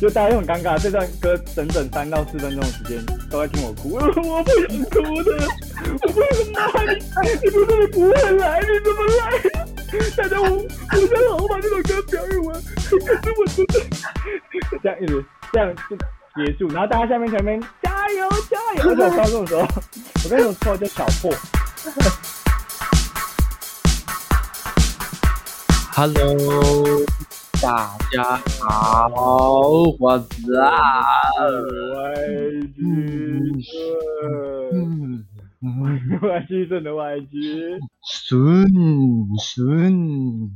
就大家都很尴尬，这段歌整整三到四分钟的时间都在听我哭，我不想哭的，我不想骂你，你不是不会来，你怎么来？大家我我想好好把这首歌表演完，可是我真的这样一直这样就结束，然后大家下面前面加油加油，而且我高中的时候，我跟你说绰号叫小破。Hello，大家好，我是啊，外居嗯外居正的外居，顺顺，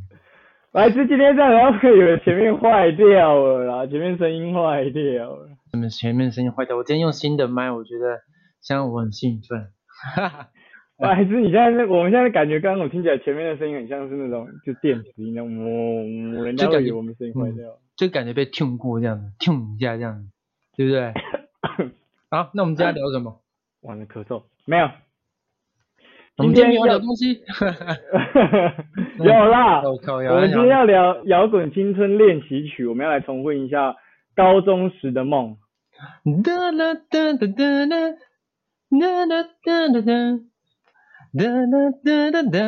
外居今天这样，然后以为前面坏掉了啦，前面声音坏掉了。你们前面声音坏掉，我今天用新的麦，我觉得现在我很兴奋，哈哈，外居，你现在是，我们现在感觉刚刚我听起来前面的声音很像是那种就电子音那种，嗡，人家会以为我们声音坏掉。就感觉被 tune 过这样子，tune 一下这样子，对不对？好，那我们今天聊什么？完了，咳嗽没有？我们今天没有聊东西，有啦，我们今天要聊摇滚青春练习曲，我们要来重温一下高中时的梦。哒啦哒哒哒啦，哒啦哒哒哒，哒哒哒哒哒。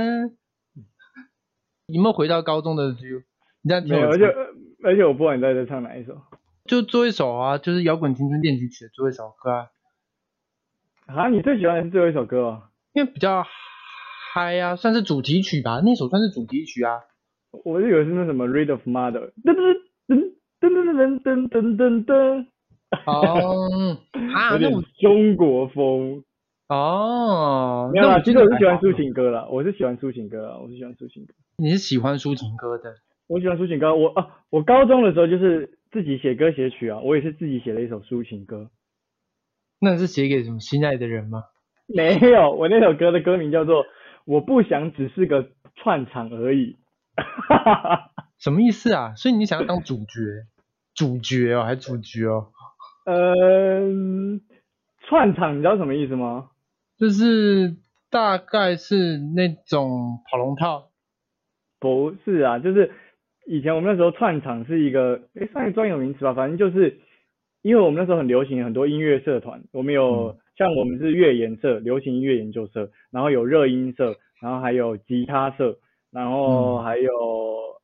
有没有回到高中的 feel？你这样没有，而且而且我不管你在这唱哪一首就做一首啊，就是摇滚青春练习曲的做一首歌啊，啊，你最喜欢的是最后一首歌哦。因为比较嗨啊，算是主题曲吧，那首算是主题曲啊。我是以为是那什么《Read of Mother》，噔噔噔噔噔噔噔噔噔哦，啊，噔，有点那种中国风。哦，没有啦，其实我是喜欢抒情歌啦，我是喜欢抒情歌啦，我是喜欢抒情歌。你是喜欢抒情歌的，我喜欢抒情歌，我啊，我高中的时候就是自己写歌写曲啊，我也是自己写了一首抒情歌。那是写给什么心爱的人吗？没有，我那首歌的歌名叫做《我不想只是个串场而已》。什么意思啊？所以你想要当主角？主角哦，还是主角哦？嗯，串场你知道什么意思吗？就是大概是那种跑龙套，不是啊，就是以前我们那时候串场是一个，诶，算一个专有名词吧，反正就是因为我们那时候很流行很多音乐社团，我们有、像我们是乐研社，流行音乐研究社，然后有热音社，然后还有吉他社，然后还有、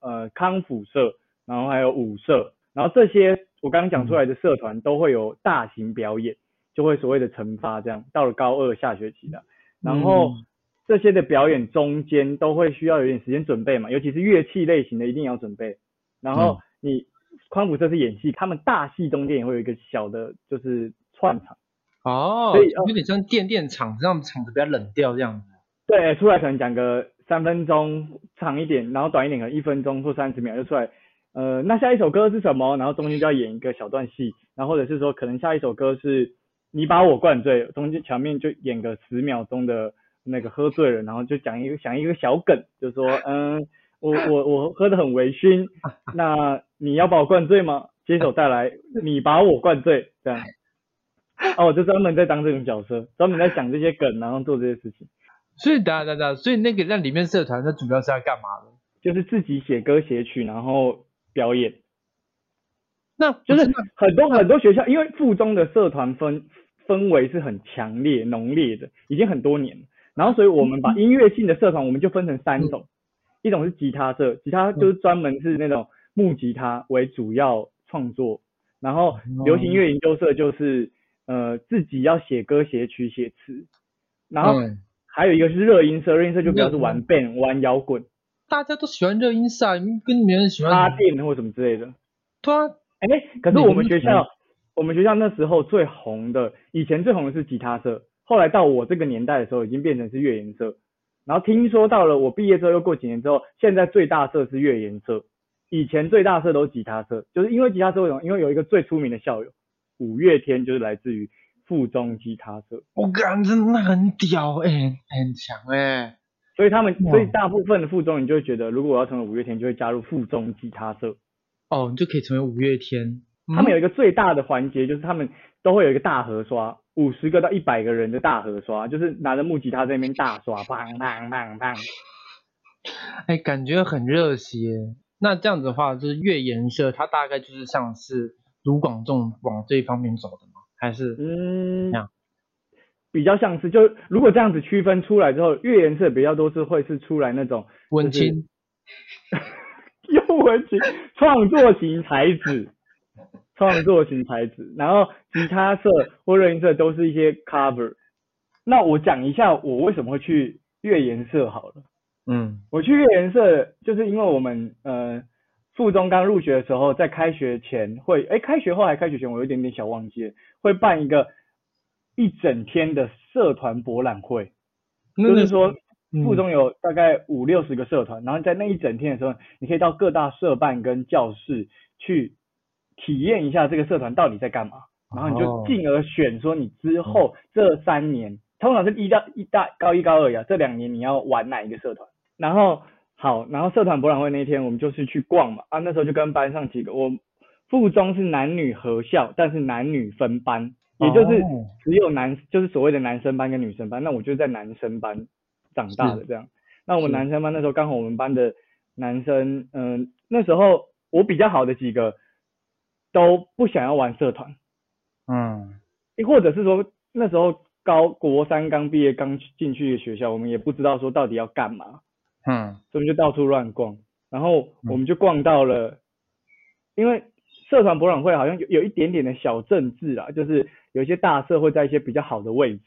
呃康复社，然后还有舞社，然后这些我刚刚讲出来的社团都会有大型表演，就会所谓的惩罚这样，到了高二下学期的，然后。嗯这些的表演中间都会需要有点时间准备嘛，尤其是乐器类型的一定要准备。然后你康复社是演戏，他们大戏中间也会有一个小的，就是串场。哦，所以哦有点像电电场，让场子比较冷掉这样子。对，出来可能讲个三分钟长一点，然后短一点可能一分钟或三十秒就出来。呃，那下一首歌是什么？然后中间就要演一个小段戏，然后或者是说可能下一首歌是你把我灌醉，中间前面就演个十秒钟的那个喝醉了，然后就讲一个讲一个小梗，就说嗯，我我我喝得很微醺，那你要把我灌醉吗？接手带来你把我灌醉，这样。哦，我就专门在当这种角色，专门在想这些梗，然后做这些事情。所以等下所以那个在里面社团，它主要是要干嘛的？就是自己写歌写曲，然后表演，那就是很多很多学校，因为附中的社团氛氛围是很强烈浓烈的，已经很多年了。然后所以我们把音乐性的社团，我们就分成三种，一种是吉他社，吉他就是专门是那种木吉他为主要创作，然后流行乐研究社就是呃自己要写歌写曲写词，然后嗯还有一个是热音社，热音社就比较是玩 band 玩摇滚。大家都喜欢热音社啊，跟没人喜欢拉电或什么之类的。对啊，哎、可是我们学校，我们学校那时候最红的，以前最红的是吉他社，后来到我这个年代的时候，已经变成是乐研社。然后听说到了我毕业之后，又过几年之后，现在最大社是乐研社，以前最大社都是吉他社，就是因为吉他社为什么？因为有一个最出名的校友，五月天就是来自于附中吉他社，我感真的很屌哎、很强哎、所以他们，哇所以大部分的附中，你就会觉得，如果我要成为五月天，就会加入附中吉他社。哦，你就可以成为五月天。他们有一个最大的环节，就是他们都会有一个大合刷，五十个到一百个人的大合刷，就是拿着木吉他在那边大刷，砰砰砰砰。哎，感觉很热血。那这样子的话，就是乐颜社，它大概就是像是卢广仲往这一方面走的吗？还是嗯这样，比较像是，就如果这样子区分出来之后，月颜色比较多是会是出来那种文青？又文青创作型才子，创作型才子，然后吉他社或热音社都是一些 cover。那我讲一下我为什么会去月颜社好了。嗯我去月颜社，就是因为我们呃附中刚入学的时候，在开学前会，哎，开学后还开学前，我有一点点小忘记了，会办一个一整天的社团博览会，那就是说嗯附中有大概五六十个社团，然后在那一整天的时候，你可以到各大社办跟教室去体验一下这个社团到底在干嘛，然后你哦就进而选说你之后这三年，通常是一到一大高一高二呀，这两年你要玩哪一个社团？然后好，然后社团博览会那一天我们就是去逛嘛，啊那时候就跟班上几个，我附中是男女合校，但是男女分班，也就是哦。只有男就是所谓的男生班跟女生班，那我就在男生班长大的这样。那我们男生班那时候刚好我们班的男生，嗯、那时候我比较好的几个都不想要玩社团，嗯。或者是说那时候高国三刚毕业刚进去学校，我们也不知道说到底要干嘛，嗯。所以就到处乱逛，然后我们就逛到了，因为社团博览会好像有有一点点的小政治啊，就是有一些大社会在一些比较好的位置。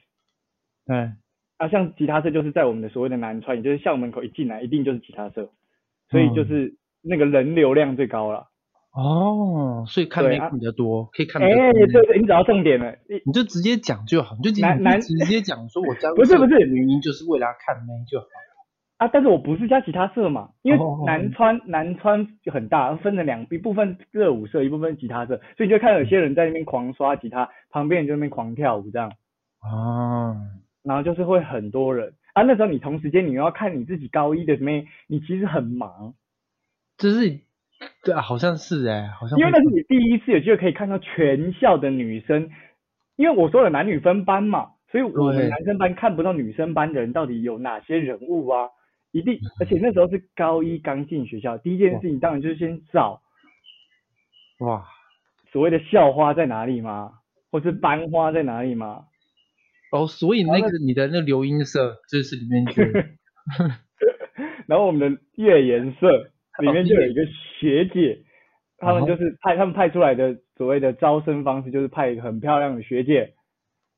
对，啊，像吉他社就是在我们的所谓的南川，也就是校门口一进来一定就是吉他社，所以就是那个人流量最高了。哦，所以看对啊妹比较多，可以看哎、比较多对对，你找到重点了。你你就直接讲就好，你就直男男你就直接讲说我加入不是不是原因就是为了要看妹就好。啊，但是我不是加吉他社嘛，因为南川南川就很大，分成两一部分热舞社，一部分吉他社，所以你就看到有些人在那边狂刷吉他，旁边人就在那边狂跳舞这样，哦，然后就是会很多人啊。那时候你同时间你又要看你自己高一的妹，你其实很忙，就是对啊，好像是哎，好像因为那是你第一次有机会可以看到全校的女生，因为我说了男女分班嘛，所以我们男生班看不到女生班的人到底有哪些人物啊，一定，而且那时候是高一刚进学校，第一件事情当然就是先找哇，所谓的校花在哪里吗，或是班花在哪里吗，哦，所以那个你的那留音社就是里面就 然后我们的月颜色 里面就有一个学姐，他们就是派他们派出来的所谓的招生方式，就是派一个很漂亮的学姐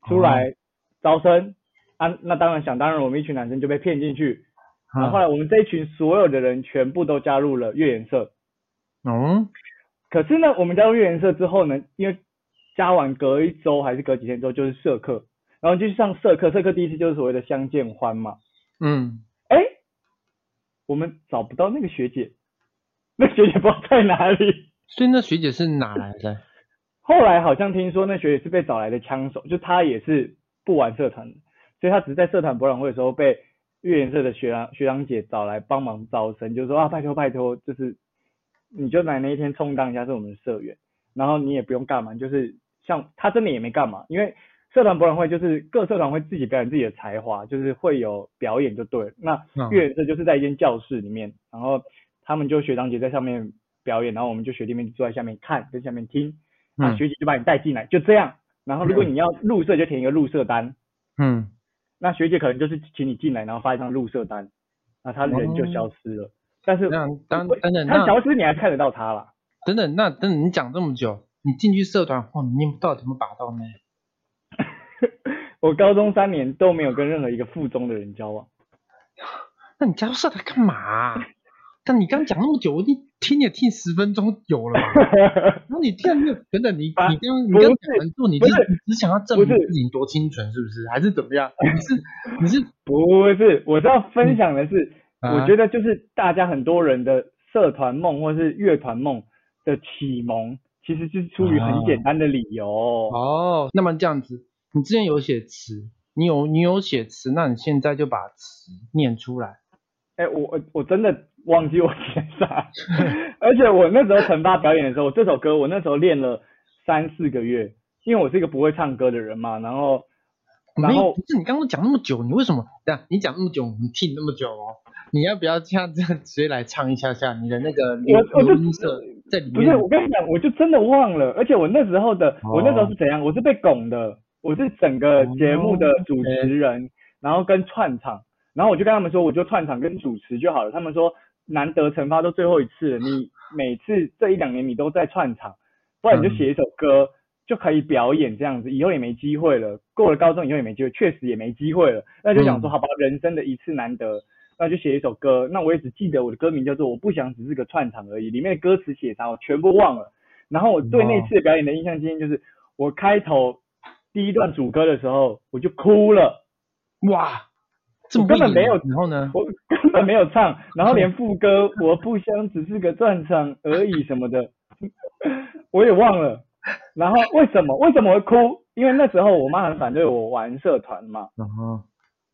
出来招生啊。那当然想当然，我们一群男生就被骗进去。然后后来我们这一群所有的人全部都加入了月颜社。嗯可是呢，我们加入月颜社之后呢，因为加完隔一周还是隔几天之后就是社课，然后就去上社课，社课第一次就是所谓的相见欢嘛。嗯，哎，我们找不到那个学姐，那学姐不知道在哪里。所以那学姐是哪来的？后来好像听说那学姐是被找来的枪手，就她也是不玩社团的，所以她只是在社团博览会的时候被月颜社的学长学长姐找来帮忙招生，就说啊拜托拜托，就是你就来那一天充当一下是我们的社员，然后你也不用干嘛，就是像她真的也没干嘛，因为社团博览会就是各社团会自己表演自己的才华，就是会有表演就对了。那嗯月颜社就是在一间教室里面，然后他们就学长姐在上面表演，然后我们就学弟妹坐在下面看在下面听。啊，嗯学姐就把你带进来，就这样。然后如果你要入社，就填一个入社单。嗯，那学姐可能就是请你进来，然后发一张入社单，那他人就消失了。但是那当会等等那他消失你还看得到他啦。等等，那等等你讲这么久，你进去社团后，你到底有没有把到呢？我高中三年都没有跟任何一个附中的人交往。那你加入社团干嘛啊、但你刚讲那么久，我一听也听十分钟有了吧？然后你听了等等，你啊你刚你不是刚讲完之后，你只想要证明自己多清纯，是不是？还是怎么样？你是你是不是，我是要分享的是，啊我觉得就是大家很多人的社团梦或是乐团梦的启蒙，其实就是出于很简单的理由。哦，那么这样子，你之前有写词，你有你有写词，那你现在就把词念出来。哎、我我我真的忘记我写啥，而且我那时候惩罚表演的时候，这首歌我那时候练了三四个月，因为我是一个不会唱歌的人嘛，然后然后不是你刚刚讲那么久，你为什么？对啊，你讲那么久，你听那么久哦，你要不要像这样直接来唱一下下你的那个流我我就流音色在里不？是我跟你讲，我就真的忘了，而且我那时候的我那时候是怎样？我是被拱的，我是整个节目的主持人，然后跟串场，然后我就跟他们说，我就串场跟主持就好了。他们说难得惩罚都最后一次了，你每次这一两年你都在串场，不然你就写一首歌。就可以表演这样子，以后也没机会了。过了高中以后也没机会，确实也没机会了。那就想说，好吧，人生的一次难得，那就写一首歌。那我也只记得我的歌名叫做《我不想只是个串场而已》，里面的歌词写啥我全部忘了。然后我对那次的表演的印象，今天就是我开头第一段主歌的时候，我就哭了。哇，根本没有，然后呢？我根本没有唱，然后连副歌“我不想只是个串场而已”什么的，我也忘了。然后为什么为什么会哭？因为那时候我妈很反对我玩社团嘛，嗯哼，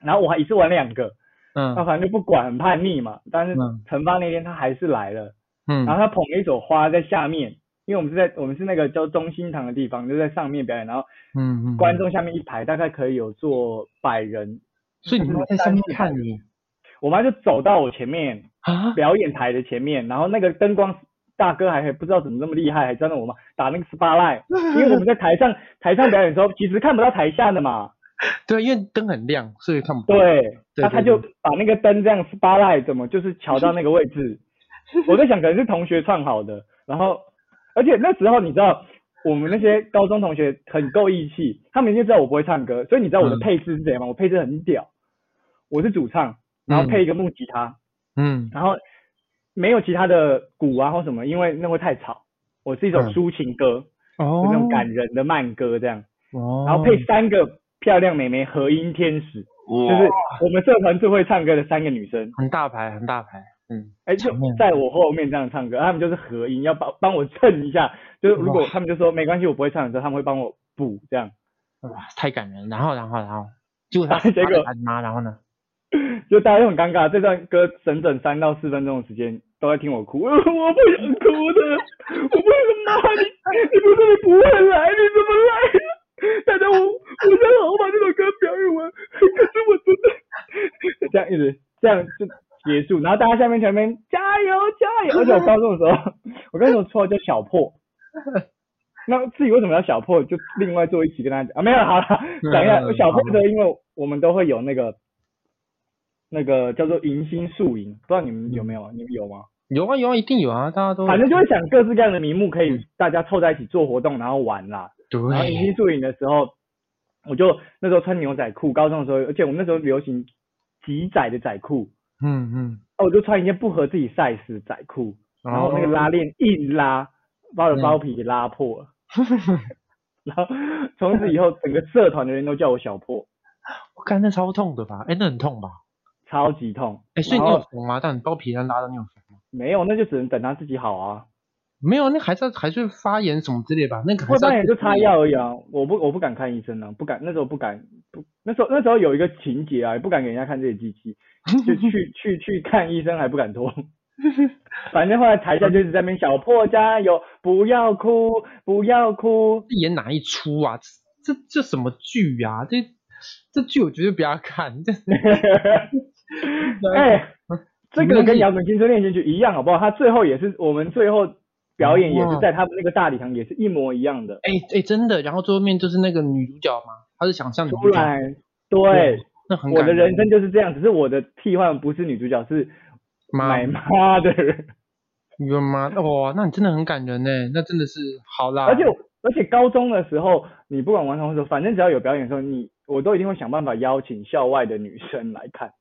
然后我还一次玩两个，嗯那反正就不管，很叛逆嘛。但是嗯惩罚那天她还是来了，嗯，然后她捧了一朵花在下面，因为我们是在我们是那个叫中心堂的地方，就在上面表演，然后嗯嗯，观众下面一排大概可以有坐百人，所以你妈在上面看你我妈就走到我前面啊？表演台的前面，然后那个灯光大哥还不知道怎么那么厉害，还站在我们打那个 spotlight，因为我们在台上台上表演的时候，其实看不到台下的嘛，对，因为灯很亮，所以看不到。对，他他就把那个灯这样 spotlight 怎么就是调到那个位置，我在想可能是同学串好的，然后而且那时候你知道我们那些高中同学很够义气，他们已经知道我不会唱歌，所以你知道我的嗯配置是怎样吗？我配置很屌，我是主唱，然后配一个木吉他，嗯。然后没有其他的鼓啊或什么，因为那会太吵。我是一首嗯。抒情歌，哦。就那种感人的慢歌这样，哦，然后配三个漂亮美眉和音天使，就就是我们社团最会唱歌的三个女生，很大牌，很大牌。嗯，哎，就在我后面这样唱歌，他们就是合音，要帮帮我衬一下，就是如果哇。他们就说没关系，我不会唱的时候，他们会帮我补这样，哇，太感人。然后，然后，然后，结果他结果他妈，然后呢？就大家都很尴尬。这段歌整整三到四分钟的时间都在听我哭，我不想哭的，我为什么你你不是你不会来，你怎么来？大家我我想好好把这首歌表演完，可是我真的这样一直这样就结束，然后大家下面前面加油加油，而且我高中的时候，我跟你说绰号叫小破。那至于为什么要小破，就另外做一期跟大家讲啊，没有好了，讲一下嗯小破的，因为我们都会有那个那个叫做迎新宿营，不知道你们有没有？你们有吗？有啊有啊，一定有啊，大家都反正就会想各式各样的名目，可以大家凑在一起做活动，然后玩啦。然后迎，新宿营的时候，我就那时候穿牛仔裤，高中的时候，而且我们那时候流行极窄的仔裤，嗯嗯，哦，我就穿一件不合自己 size 的仔裤，然后那个拉链一拉，把我的包皮给拉破了。然后从此以后，整个社团的人都叫我小破，我看那超痛的吧？哎，那很痛吧？超级痛。哎，所以你有缝吗？但你包皮上拉的你有缝吗？没有，那就只能等他自己好啊。没有，那还是要还是会发炎什么之类吧？那个还会是要发炎就擦药而已啊，我不我不敢看医生啊，不敢那时候不敢不那时候那时候有一个情节啊，也不敢给人家看这些机器，就去去去看医生还不敢脱。反正后来台下就是在那边小破加油，不要哭，不要哭。这演哪一出啊？这这这什么剧啊？这这剧我绝对不要看。这 哎、这个跟摇滚青春练习曲一样，好不好？他最后也是我们最后表演也是在他们那个大礼堂，也是一模一样的。哎哎，真的，然后最后面就是那个女主角嘛，她是想象女突主角，然，对，那很我的人生就是这样，只是我的替换不是女主角，是妈买妈的人。你的妈哇，那你真的很感人呢，那真的是好啦。而且而且高中的时候，你不管玩什么时候，反正只要有表演的时候，你我都一定会想办法邀请校外的女生来看。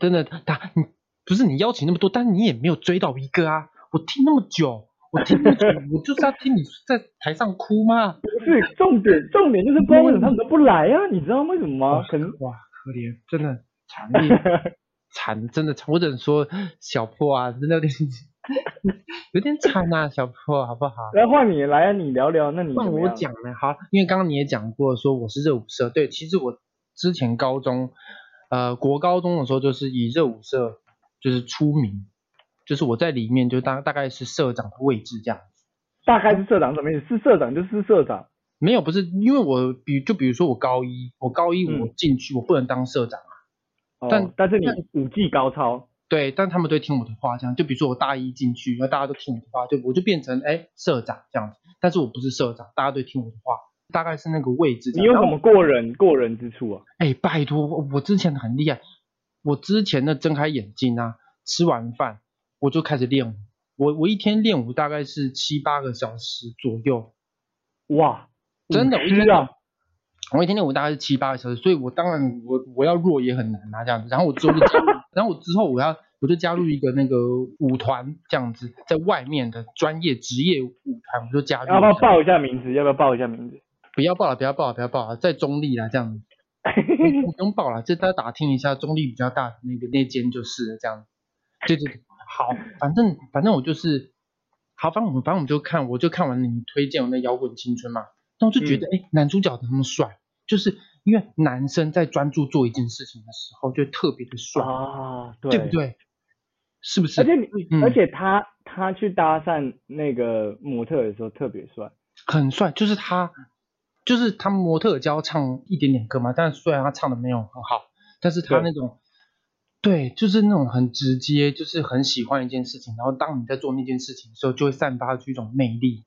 真的，他你不是你邀请那么多，但是你也没有追到一个啊！我听那么久，我听那么久，我就是要听你在台上哭吗？不是重点，重点就是不知道为什么他们都不来啊？你知道为什么吗？可能哇，可怜，真的惨烈，惨，真的惨。我只能说小破啊，真的有点有点惨啊，小破好不好？来换你来啊，你聊聊，那你换我讲呢？好，因为刚刚你也讲过，说我是热舞社，对，其实我之前高中，呃，国高中的时候就是以热舞社就是出名，就是我在里面就大大概是社长的位置这样子。大概是社长什么意思？是社长就是社长，没有，不是因为我比就比如说我高一，我高一嗯我进去、我不能当社长啊，哦但但是你但武技高超，对，但他们都听我的话，这样就比如说我大一进去，然后大家都听我的话，就我就变成哎社长这样子，但是我不是社长，大家都听我的话，大概是那个位置你有什么过人过人之处啊？哎，拜托，我我之前很厉害，我之前的睁开眼睛啊，吃完饭我就开始练舞，我我一天练舞大概是七八个小时左右，哇，真的，我一天我一天练舞大概是七八个小时，所以我当然我我要弱也很难啊这样子，然后我之后就加入，然后我之后我要我就加入一个那个舞团这样子，在外面的专业职业舞团，我就加入，要不要报一下名字？要不要报一下名字？不要报了，不要报了，不要报了，在中立啦这样子。不 不用报了，就大家打听一下，中立比较大的那个那间就是了，这样。对对对，好，反正反正我就是，好，反正我们反正我们就看，我就看完你推荐我那摇滚青春嘛，那我就觉得，哎、男主角怎么那么帅？就是因为男生在专注做一件事情的时候，就特别的帅，啊，对对不？对？是不是？而且你，嗯而且他他去搭讪那个模特的时候特别帅，很帅，就是他，就是他模特教唱一点点歌嘛，但是虽然他唱的没有很好，但是他那种，对，就是那种很直接，就是很喜欢一件事情，然后当你在做那件事情的时候，就会散发出一种魅力，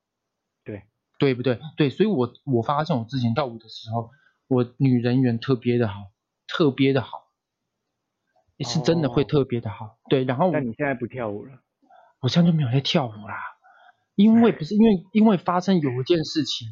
对，对不对？对，所以我我发现我之前跳舞的时候，我女人缘特别的好，特别的好，是真的会哦。特别的好，对，然后那你现在不跳舞了，我现在就没有在跳舞啦，因为不是因为因为发生有一件事情，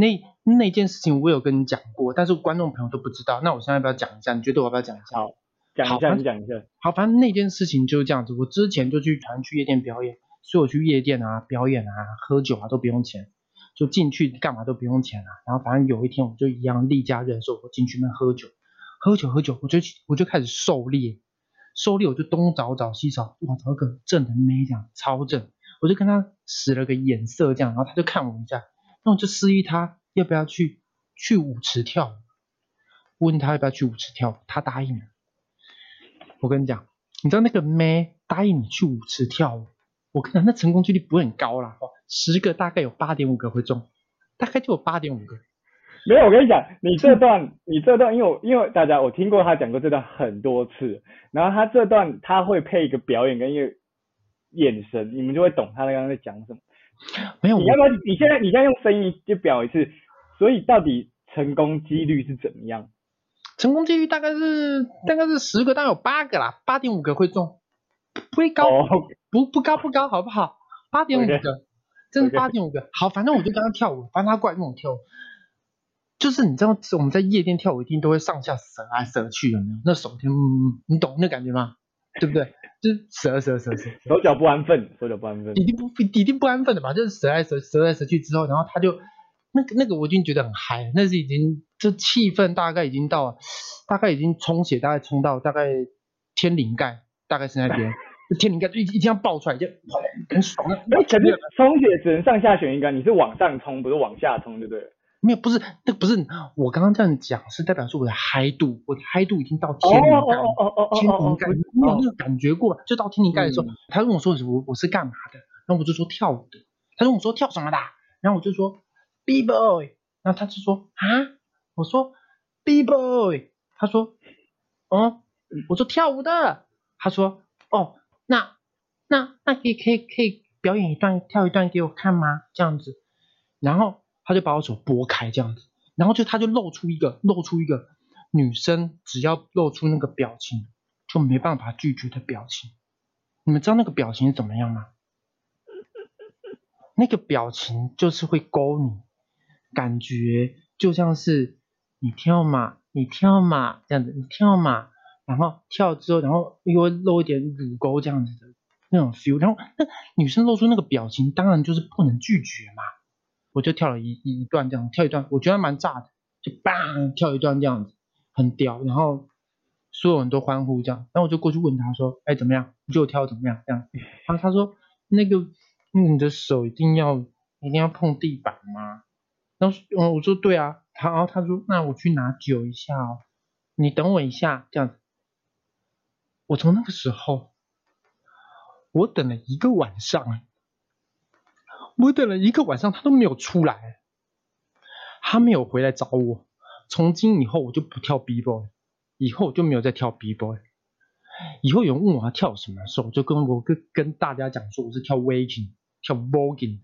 那那件事情我有跟你讲过，但是观众朋友都不知道。那我现在要不要讲一下？你觉得我要不要讲一下？好讲一下，讲一下。好，反正那件事情就是这样子。我之前就去团去夜店表演，所以我去夜店啊、表演啊、喝酒啊都不用钱，就进去干嘛都不用钱啊。然后反正有一天我就一样例假日的时候，我进去那喝酒，喝酒喝酒，我就我就开始狩猎，狩猎我就东找找西找，哇，找一个正的妹这样超正，我就跟他使了个眼色这样，然后他就看我一下，那我就示意他要不要去去舞池跳舞，问他要不要去舞池跳舞，他答应了。我跟你讲，你知道那个妹答应你去舞池跳舞，我跟你讲，那成功几率不会很高啦，哦，十个大概有八点五个会中，大概就有八点五个。没有，我跟你讲，你这段，你这段，因为我因为大家我听过他讲过这段很多次，然后他这段他会配一个表演跟一个眼神，你们就会懂他刚刚在讲什么。没有，你要不要？你现在你现在用声音就表一次，所以到底成功几率是怎么样？成功几率大概是大概是十个，大概有八个啦，八点五个会中，不会高，哦，不不高不高，好不好？八点五个，真的 OK 八点五个。好，反正我就跟他跳舞，反正他过来跟我跳舞。就是你知道我们在夜店跳舞一定都会上下折来折去，有没有？那手就嗯，你懂那感觉吗？对不对？就是折折折折，手脚不安分，手脚不安分。一定不一定不安分的嘛？就是折来折折来折去之后，然后他就那个那个我已经觉得很嗨，那是已经这气氛大概已经到大概已经充血，大概充到大概天灵盖，大概是那边。天灵盖就一一定要爆出来，就很爽的。哎，前面充血只能上下旋一个，你是往上冲，不是往下冲，对不对？没有，不是，那不是我刚刚这样讲，是代表说我的嗨度，我的嗨度已经到哦天灵盖，哦哦天灵盖，你有那个感觉过吗？就到天灵盖的时候，嗯。他问我说我我是干嘛的，然后我就说跳舞的，他问我说跳什么的，然后我就说 B boy，然后他就说啊，我说 B boy，他说哦，我说跳舞的，他说哦，那那那可以可以可以表演一段跳一段给我看吗？这样子，然后他就把我手拨开这样子，然后就他就露出一个露出一个女生只要露出那个表情就没办法拒绝的表情，你们知道那个表情是怎么样吗？那个表情就是会勾你，感觉就像是你跳嘛，你跳嘛这样子，你跳嘛，然后跳之后，然后又会露一点乳沟这样子的那种 feel，然后那女生露出那个表情，当然就是不能拒绝嘛。我就跳了一一段这样，跳一段，我觉得蛮炸的，就 bang 跳一段这样子，很屌，然后所有人都欢呼这样，然后我就过去问他说，哎怎么样？你觉得我跳的怎么样？这样，然后他说那个你的手一定要一定要碰地板吗？然后嗯我说对啊，他然后他说那我去拿酒一下哦，你等我一下这样子。我从那个时候，我等了一个晚上，我等了一个晚上，他都没有出来。他没有回来找我。从今以后我就不跳 B boy，以后我就没有再跳 B boy。以后有人问我要跳什么的时候，我就跟我跟跟大家讲说我是跳 waking，跳 voguing，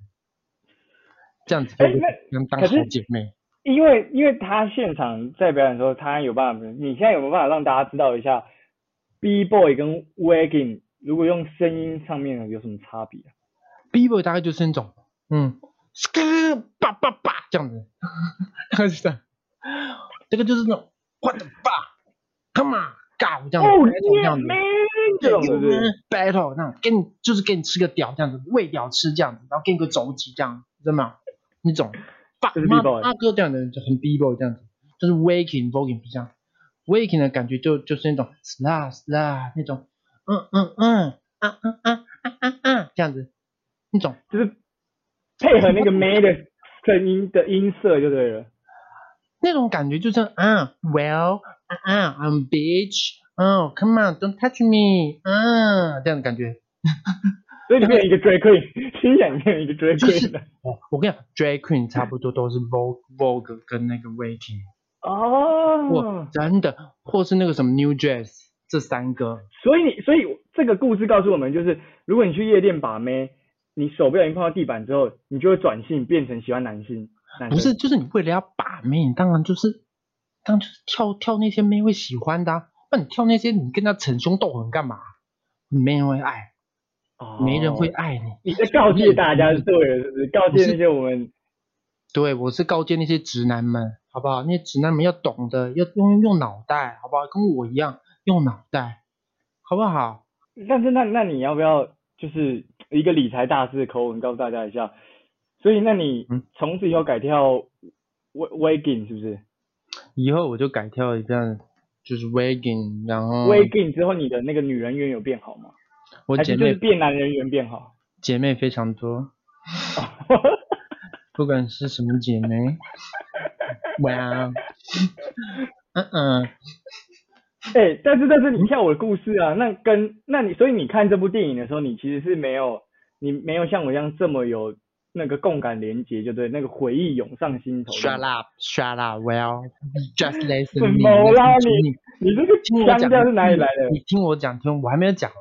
这样子哎就那能当可是好姐妹。因为因为他现场在表演的时候，他有办法，你现在有没有办法让大家知道一下，B boy 跟 wagging 如果用声音上面有什么差别啊？B boy 大概就是那种，嗯叭叭叭这样子，大概是这样。这个就是那种 what the fuck，come on go 这样子这样子这种是不是？battle 那种，给你就是给你吃个屌这样子，喂屌吃这样子，然后给你个肘击这样，知道吗？那种，爸妈大哥这样的就很 B boy 这样子，就是 waking voguing 不这样，waking 的感觉就就是那种 sla sla 那种，嗯嗯嗯啊啊啊啊啊啊这样子，那种。就是配合那个 man 的声音的音色就对了。那种感觉就是啊，well，啊啊，I'm bitch，哦，come on，don't touch me，啊，这样的感觉。所以你变成一个 drag queen，心想你变成一个 drag 就是 queen 了。哦，我跟你讲，drag queen 差不多都是 vogue vogue 跟那个 waiting，哦或，真的，或是那个什么 new dress 这三个，所以你所以这个故事告诉我们，就是如果你去夜店把妹，你手不小心碰到地板之后，你就会转性变成喜欢男性。男不是，就是你为了要把妹，你当然就是，当然就是跳跳那些妹会喜欢的、啊，那你跳那些你跟他逞凶斗狠干嘛？没人会爱，哦没人会爱你。你在告诫大家是对的，是不是？告诫那些我们对，我是告诫那些直男们，好不好？那些直男们要懂得，要用用脑袋，好不好？跟我一样用脑袋，好不好？但是那那你要不要就是一个理财大师的口吻告诉大家一下？所以那你嗯从此以后改跳 w wagging 是不是以后我就改跳一下，就是 wagging，然后？wagging 之后你的那个女人缘有变好吗？我姐妹变男人缘变好？姐妹非常多，不管是什么姐妹，哇，嗯嗯，哎、但是但是你跳我的故事啊，那跟那你所以你看这部电影的时候，你其实是没有你没有像我一样这么有那个共感连接，就对，那个回忆涌上心头。Shut up, shut up. Well, just listen 什 me. 么啦你你这个听我讲腔调是哪里来的？你听我讲，听我还没有讲完。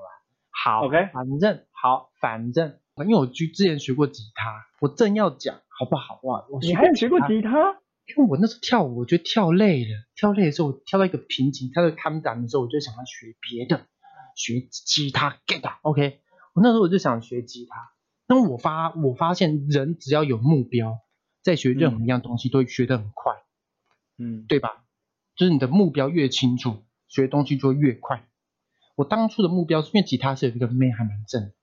好 OK 反正好，反正因为我之之前学过吉他，我正要讲好不好哇？我你还有学过吉他？因为我那时候跳舞，我觉得跳累了，跳累的时候，我跳到一个瓶颈，跳到看展的时候，我就想要学别的，学吉他，get up，OK？、我那时候我就想学吉他，但我发我发现人只要有目标，在学任何一样东西都会学得很快，嗯，对吧？就是你的目标越清楚，学东西就会越快。我当初的目标是因为吉他是有一个妹还蛮正的，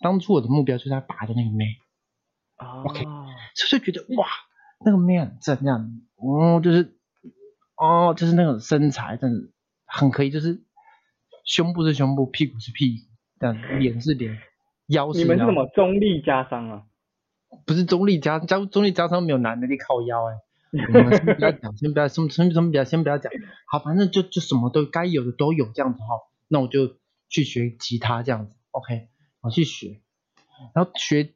当初我的目标就是要拔的那个妹。哦 OK 所以就觉得哇，那个妹很正，这样，哦，就是，哦，就是那种身材，真的很可以，就是胸部是胸部，屁股是屁股，这样，脸是脸，腰是腰你们是什么中立加商啊？不是中立加加中立加商没有男的，你靠腰哎、我们先不要讲，先不要，先先先不要，先不要讲。好，反正就就什么都该有的都有这样子哈。那我就去学吉他这样子，OK，我去学，然后学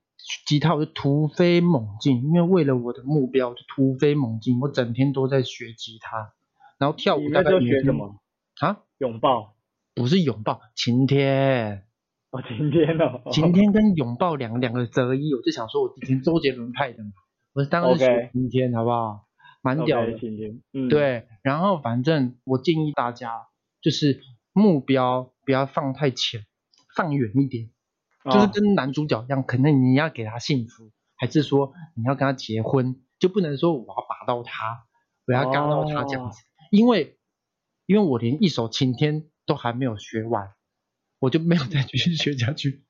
吉他我就突飞猛进，因为为了我的目标就突飞猛进，我整天都在学吉他，然后跳舞大概学什么？啊？拥抱？不是拥抱，晴天。哦，晴天哦。晴天跟拥抱两两个择一，我就想说，我以前周杰伦派的嘛，我当然是学晴天，好不好？蛮屌的。晴天。嗯，。对，然后反正我建议大家，就是目标不要放太浅，放远一点，就是哦跟男主角一样，可能你要给他幸福，还是说你要跟他结婚，就不能说我要拔到他，我要干到他这样哦子，因为因为我连一首晴天都还没有学完，我就没有再继续 学下去。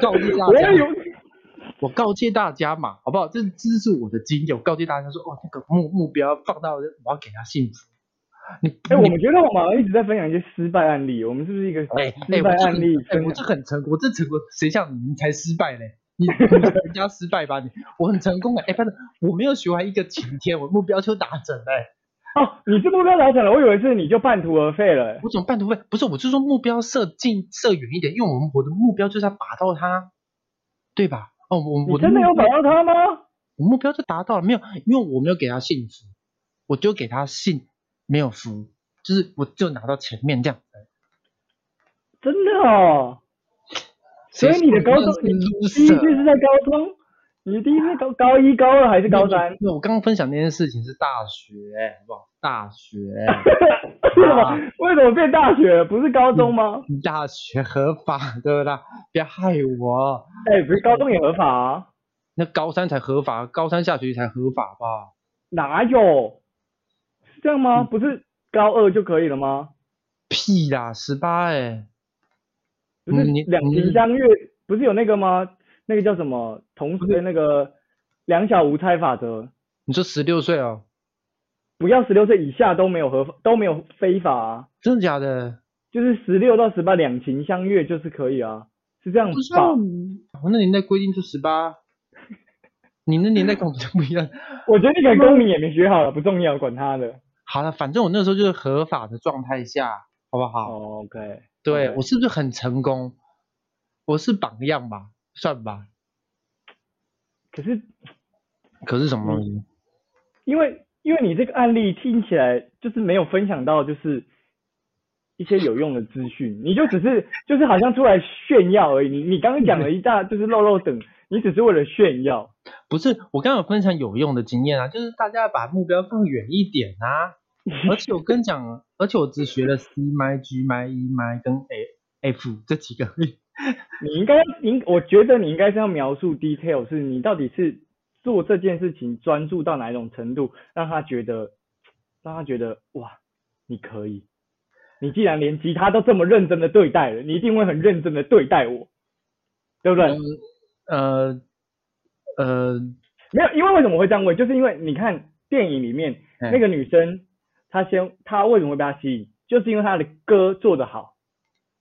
告诫大家我有。我告诫大家嘛，好不好？这这是我的经验，我告诫大家说，哦，那个目目标放到我要给他幸福。你哎、你我们觉得我们好像一直在分享一些失败案例，我们是不是一个失败案例哎，我？这很成功，我这成功，谁像你，你才失败嘞？你 你人家失败吧你，我很成功的。哎，反正我没有学完一个晴天，我目标就达成了。哎哦，你是目标达成了，我以为是你就半途而废了。我怎么半途废？不是，我是说目标设近设远一点，因为我们我的目标就是要把到他，对吧？哦，我我真的有找到他吗？我目标就达到了，没有，因为我没有给他幸福，我就给他幸，没有福，就是我就拿到前面这样。真的哦，所以你的高中，你第一次是在高中，你第一次高高一、高二还是高三？我刚刚分享那件事情是大学，好不好？大学。为什么？为什么变大学？不是高中吗？大学合法，对不对？别害我。哎，不是高中也合法啊？那高三才合法，高三下学期才合法吧？哪有？是这样吗？不是高二就可以了吗？屁啦，十八哎。不是两情相悦，不是有那个吗？那个叫什么？同时那个两小无猜法则。你说十六岁哦？不要十六岁以下都没有合法，都没有非法啊？真的假的？就是十六到十八两情相悦就是可以啊，是这样吧？我那年代规定就十八，你那年代跟我就不一样。我觉得你可能公民也没学好了，不重要，管他的。好了，反正我那时候就是合法的状态下，好不好？OK。对我是不是很成功？我是榜样吧，算吧。可是，可是什么东西？因为因为你这个案例听起来就是没有分享到就是一些有用的资讯，你就只是就是好像出来炫耀而已。你你刚刚讲了一大就是漏漏等，你只是为了炫耀。不是，我刚刚有分享有用的经验啊，就是大家把目标放远一点啊。而且我跟你讲，而且我只学了 C 麦、G 麦、E 麦跟 A、F 这几个。你应该，应我觉得你应该是要描述 detail，是你到底是做这件事情专注到哪一种程度，让他觉得，让他觉得哇，你可以。你既然连吉他都这么认真的对待了，你一定会很认真的对待我，对不对？呃呃，没有，因为为什么会这样问？就是因为你看电影里面那个女生。他先，他为什么会被他吸引？就是因为他的歌做得好。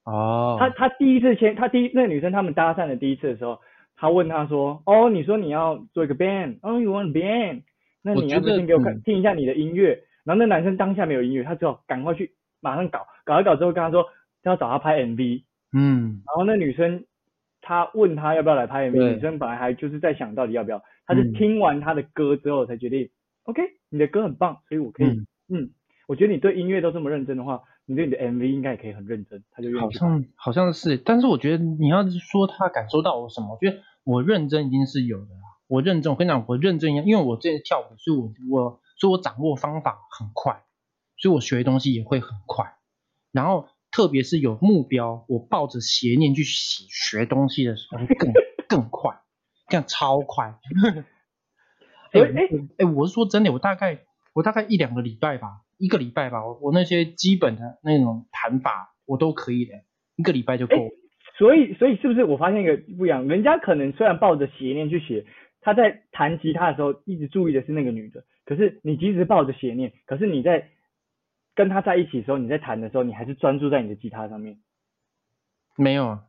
哦。他他第一次签，他第一那个女生他们搭讪的第一次的时候，他问他说：“哦，你说你要做一个 band，哦，you want band？那你要不先给我看听一下你的音乐？”然后那男生当下没有音乐，他只好赶快去马上搞，搞一搞之后跟他说要找他拍 MV。嗯。然后那女生他问他要不要来拍 MV，女生本来还就是在想到底要不要，他是听完他的歌之后才决定，OK，你的歌很棒，所以我可以，嗯。我觉得你对音乐都这么认真的话，你对你的 MV 应该也可以很认真。他就好像好像是，但是我觉得你要是说他感受到我什么，我觉得我认真已经是有的啦。我认真，我跟你讲，我认真一样，因为我之前跳舞，所以我我所以我掌握方法很快，所以我学东西也会很快。然后特别是有目标，我抱着邪念去学学东西的时候，更 更快，这样超快。哎哎哎，我是说真的，我大概我大概一两个礼拜吧。一个礼拜吧，我我那些基本的那种弹法我都可以的，一个礼拜就够。所以所以是不是我发现一个不一样？人家可能虽然抱着邪念去写，他在弹吉他的时候一直注意的是那个女的，可是你即使抱着邪念，可是你在跟他在一起的时候，你在弹的时候，你还是专注在你的吉他上面。没有啊，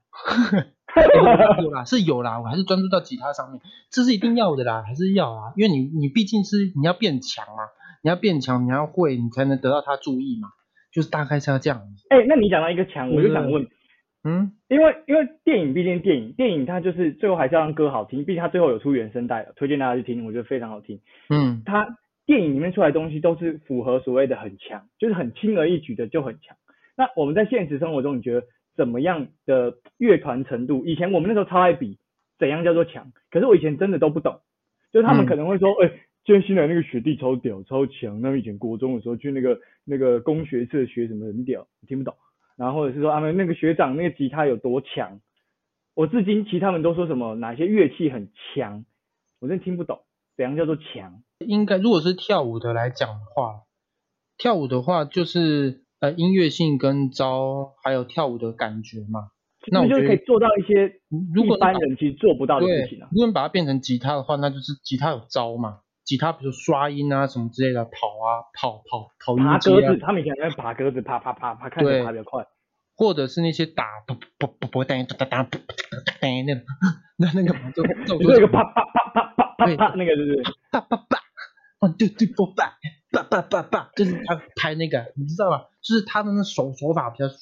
有啦是有啦，我还是专注到吉他上面，这是一定要的啦，还是要啊，因为你你毕竟是你要变强嘛。你要变强，你要会，你才能得到他注意嘛，就是大概是要这样。哎，那你讲到一个强，我就想问，嗯，因为因为电影毕竟电影，电影它就是最后还是要让歌好听，毕竟它最后有出原声带了，推荐大家去听，我觉得非常好听。嗯，它电影里面出来东西都是符合所谓的很强，就是很轻而易举的就很强。那我们在现实生活中，你觉得怎么样的乐团程度？以前我们那时候超爱比怎样叫做强，可是我以前真的都不懂，就是他们可能会说，哎。今天新来那个学弟超屌超强，那么以前国中的时候去那个那个工学社学什么很屌，听不懂。然后或者是说他们那个学长那个吉他有多强，我至今其他们都说什么哪些乐器很强，我真的听不懂，怎样叫做强？应该如果是跳舞的来讲的话，跳舞的话就是呃音乐性跟招，还有跳舞的感觉嘛。那我就可以做到一些一般人其实做不到的事情啊。如果你把它变成吉他的话，那就是吉他有招嘛。吉他比如刷音啊什么之类的，跑啊跑跑跑音阶啊，他们以前在爬格子，爬爬爬爬，看着爬得快。或者是那些打啵啵啵啵哒哒哒哒啵啵哒那个那那个嘛，就就那个啪啪啪啪啪啪啪那个就是啪啪啪，one two three four five，啪啪啪啪，就是他拍那个，你知道吧？就是他的那手手法比较顺，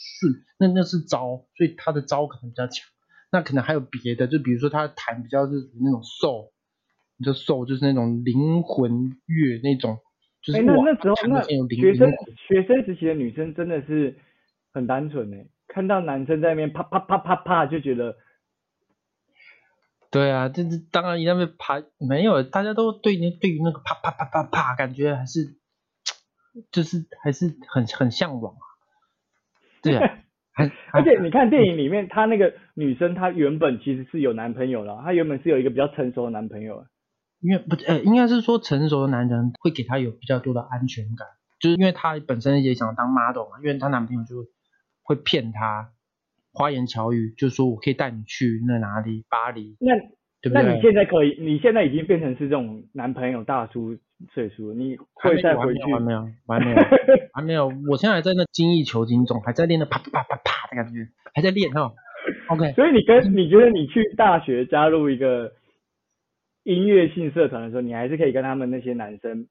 那那是招，所以他的招可能比较强。那可能还有别的，就比如说他弹比较是那种瘦。就 soul 就是那种灵魂乐那种，就是哎，那哇那时候那学生学生时期的女生真的是很单纯哎，看到男生在那边啪啪啪啪啪就觉得对啊，这这当然一定会啪，没有，大家都对那对于那个啪啪啪啪啪，感觉还是就是还是很很向往啊。对啊，还而且你看电影里面，她那个女生她原本其实是有男朋友了，她原本是有一个比较成熟的男朋友。因为不呃，应该是说成熟的男人会给她有比较多的安全感，就是因为她本身也想当 model 嘛，因为她男朋友就会骗她，花言巧语，就说我可以带你去那哪里巴黎，那对不那你？现在可以，你现在已经变成是这种男朋友大叔岁数，你会再回去还没有，我还没有，还没有，我现在还在那精益求精中，还在练那啪啪啪啪啪的感觉，还在练哈。OK，所以你跟你觉得你去大学加入一个音乐性社团的时候，你还是可以跟他们那些男生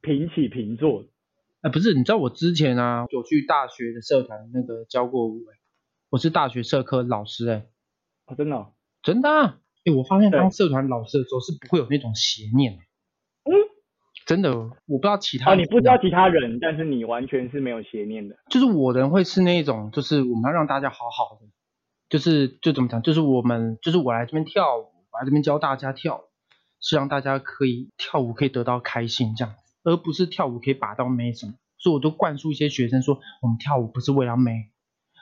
平起平坐的。哎、不是，你知道我之前啊，有去大学的社团那个教过舞、欸，我是大学社科老师、欸，哦，真的、哦？真的、啊。哎、我发现当社团老师的时候是不会有那种邪念、欸，嗯，真的，我不知道其他哦，人你不知道其他人，但是你完全是没有邪念的。就是我的人会是那种，就是我们要让大家好好的，就是就怎么讲，就是我们就是我来这边跳舞，我来这边教大家跳舞，是让大家可以跳舞可以得到开心这样子，而不是跳舞可以把到妹什么。所以我都灌输一些学生说，我们跳舞不是为了美，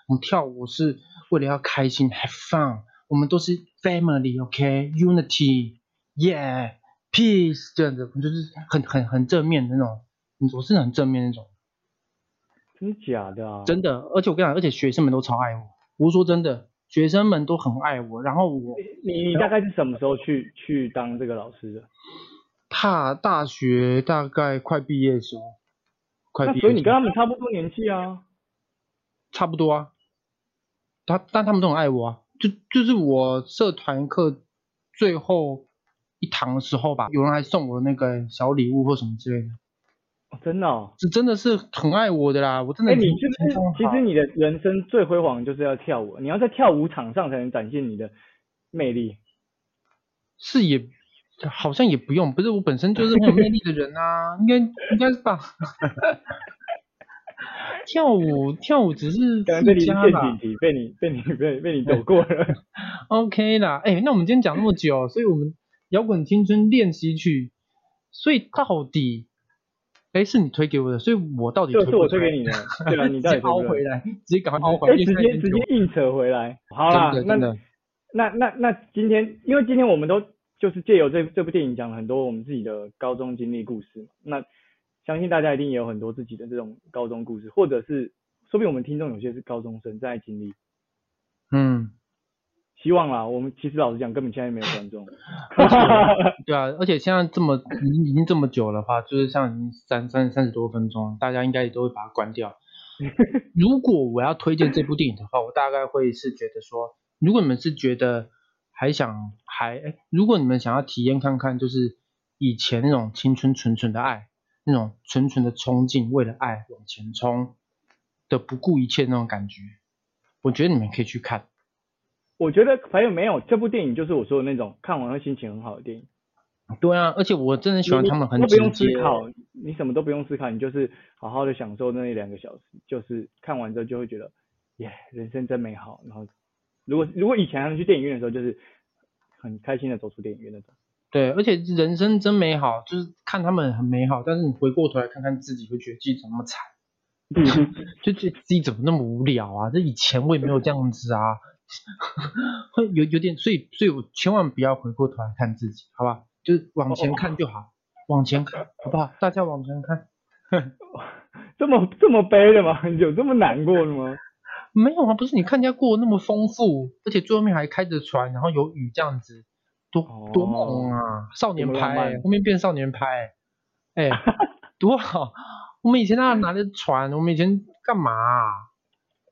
我们跳舞是为了要开心，have fun，我们都是 family，OK，unity，yeah，peace 这样子，就是很很很正面的那种，我是很正面那种。真的假的啊？真的，而且我跟你讲，而且学生们都超爱我。我是说真的，学生们都很爱我。然后我你你大概是什么时候去去当这个老师的？他大学大概快毕业的时候，快毕业所以你跟他们差不多年纪啊。差不多啊。他但他们都很爱我啊，就就是我社团课最后一堂的时候吧，有人还送我那个小礼物或什么之类的，哦，真的哦。是真的是很爱我的啦。我真的哎、你挺就是其实你的人生最辉煌就是要跳舞，你要在跳舞场上才能展现你的魅力。是也好像也不用，不是我本身就是很有魅力的人啊，应该应该是吧？跳舞跳舞只是附加吧陷阱题，被你被你被被你走过了。OK 啦。哎、那我们今天讲那么久，所以我们摇滚青春练习曲，所以到底，哎，是你推给我的，所以我到底就是我推给你的，对啊，你到底推 凹回来，直接赶快凹回哎、来，因直接直接硬扯回来。好啦，那那那那今天，因为今天我们都就是借由这这部电影讲了很多我们自己的高中经历故事嘛，那相信大家一定也有很多自己的这种高中故事，或者是说不定我们听众有些是高中生在经历。嗯，希望啦，我们其实老实讲，根本现在没有观众。对啊，而且现在这么已经已经这么久了话，就是像已经三三三十多分钟，大家应该也都会把它关掉。如果我要推荐这部电影的话，我大概会是觉得说，如果你们是觉得还想还，哎，如果你们想要体验看看，就是以前那种青春纯纯的爱，那种纯纯的冲劲，为了爱往前冲的不顾一切那种感觉，我觉得你们可以去看。我觉得还有没有这部电影就是我说的那种看完会心情很好的电影。对啊，而且我真的喜欢他们很都不用。思考，你什么都不用思考，你就是好好的享受那一两个小时，就是看完之后就会觉得，耶，人生真美好。然后，如果如果以前去电影院的时候，就是很开心的走出电影院那种。对，而且人生真美好，就是看他们很美好，但是你回过头来看看自己，会觉得自己怎么那么惨，就觉得自己怎么那么无聊啊？这以前我也没有这样子啊，会有有点，所以所以我千万不要回过头来看自己，好吧？就是往前看就好，往前看，好不好？大家往前看。这么这么悲的吗？有这么难过的吗？没有啊，不是你看人家过得那么丰富，而且最后面还开着船，然后有雨这样子，多多猛啊！少年派、多么浪漫欸，后面变少年派、欸，哎、多好！我们以前那拿着船，我们以前干嘛啊、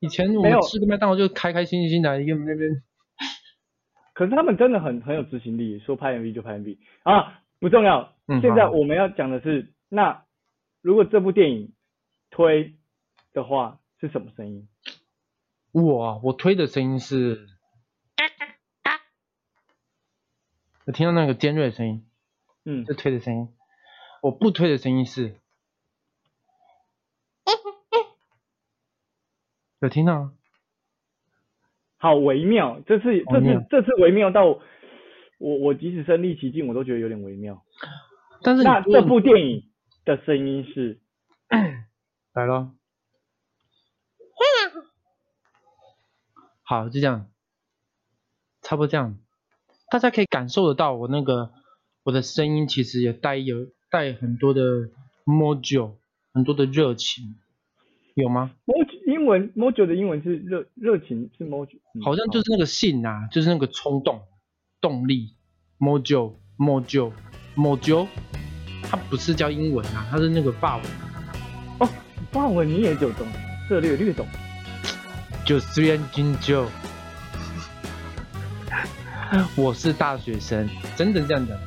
以前我们吃个麦当劳就开开心心的，一个那边 可是他们真的很很有执行力，说拍 MV 就拍 MV 啊，不重要。嗯现在我们要讲的是，那如果这部电影推的话是什么声音？我我推的声音是，我听到那个尖锐的声音，嗯，这推的声音。我不推的声音是，有听到吗？好微妙，这次这次这次微妙到我我即使身临其境，我都觉得有点微妙。但是你那这部电影的声音是，来了，好，就这样，差不多这样，大家可以感受得到我那个我的声音其实也带有带很多的 mojo，很多的热情，有吗？英文 mojo 的英文是热热情是 mojo，、嗯好像就是那个性啊，就是那个冲动、动力，mojo mojo mojo，它不是叫英文啊，它是那个法文，哦，法文你也就懂，涉略略懂。就虽然君就，我是大学生，真的这样讲。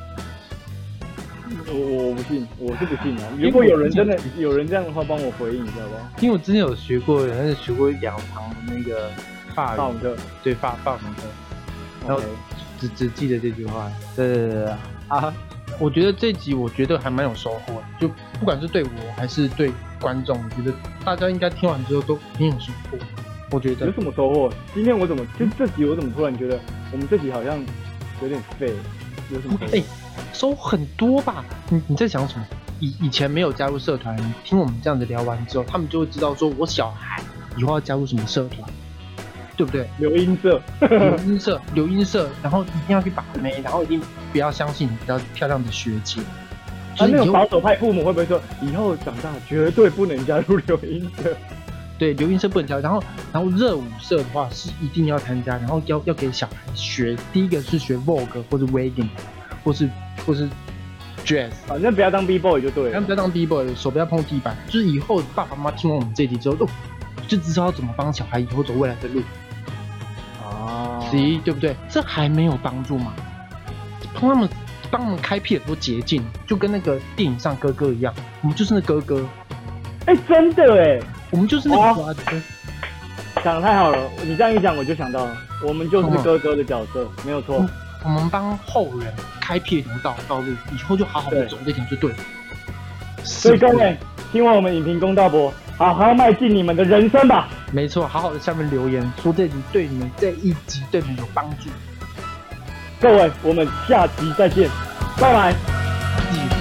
我我我不信，我是不信啊。如果有人真的有人这样的话，帮我回应一下吧？因为我之前有学过，好像是学过两堂的那个法语，好的对法法文课，然后只只记得这句话。对对对对啊！我觉得这集我觉得还蛮有收获的，就不管是对我还是对观众，我觉得大家应该听完之后都挺有收获。我觉得有什么收获？今天我怎么就这集我怎么突然觉得我们这集好像有点废？有什么收获？哎、收很多吧？你你在想什么？以以前没有加入社团，听我们这样子聊完之后，他们就会知道说我小孩以后要加入什么社团，对不对？留音社，留音社，留音社，然后一定要去把妹，然后一定不要相信比较漂亮的学姐。保守派父母会不会说，以后长大绝对不能加入留音社？对留音社不能加入，然后然后热舞社的话是一定要参加，然后要要给小孩学，第一个是学 Vogue 或者 Wagging，或是或是 Jazz，反正不要当 B boy 就对了。不。要当 B boy，手不要碰地板，就是以后爸爸妈妈听完我们这集之后，哦，就知道怎么帮小孩以后走未来的路，哦，十一，对不对？这还没有帮助吗？帮他们帮他们开辟很多捷径，就跟那个电影上哥哥一样，我们就是那哥哥，哎，真的哎，我们就是那哇。个瓜哥。讲得太好了，你这样一讲我就想到了，我们就是哥哥的角色，没有错。嗯。我们帮后人开辟一条道道路，以后就好好的走这条就对了。所以各位，听完我们影评公道博，好好迈进你们的人生吧。没错，好好的下面留言说这集对你们这一集对你们有帮助，各位，我们下集再见，拜拜。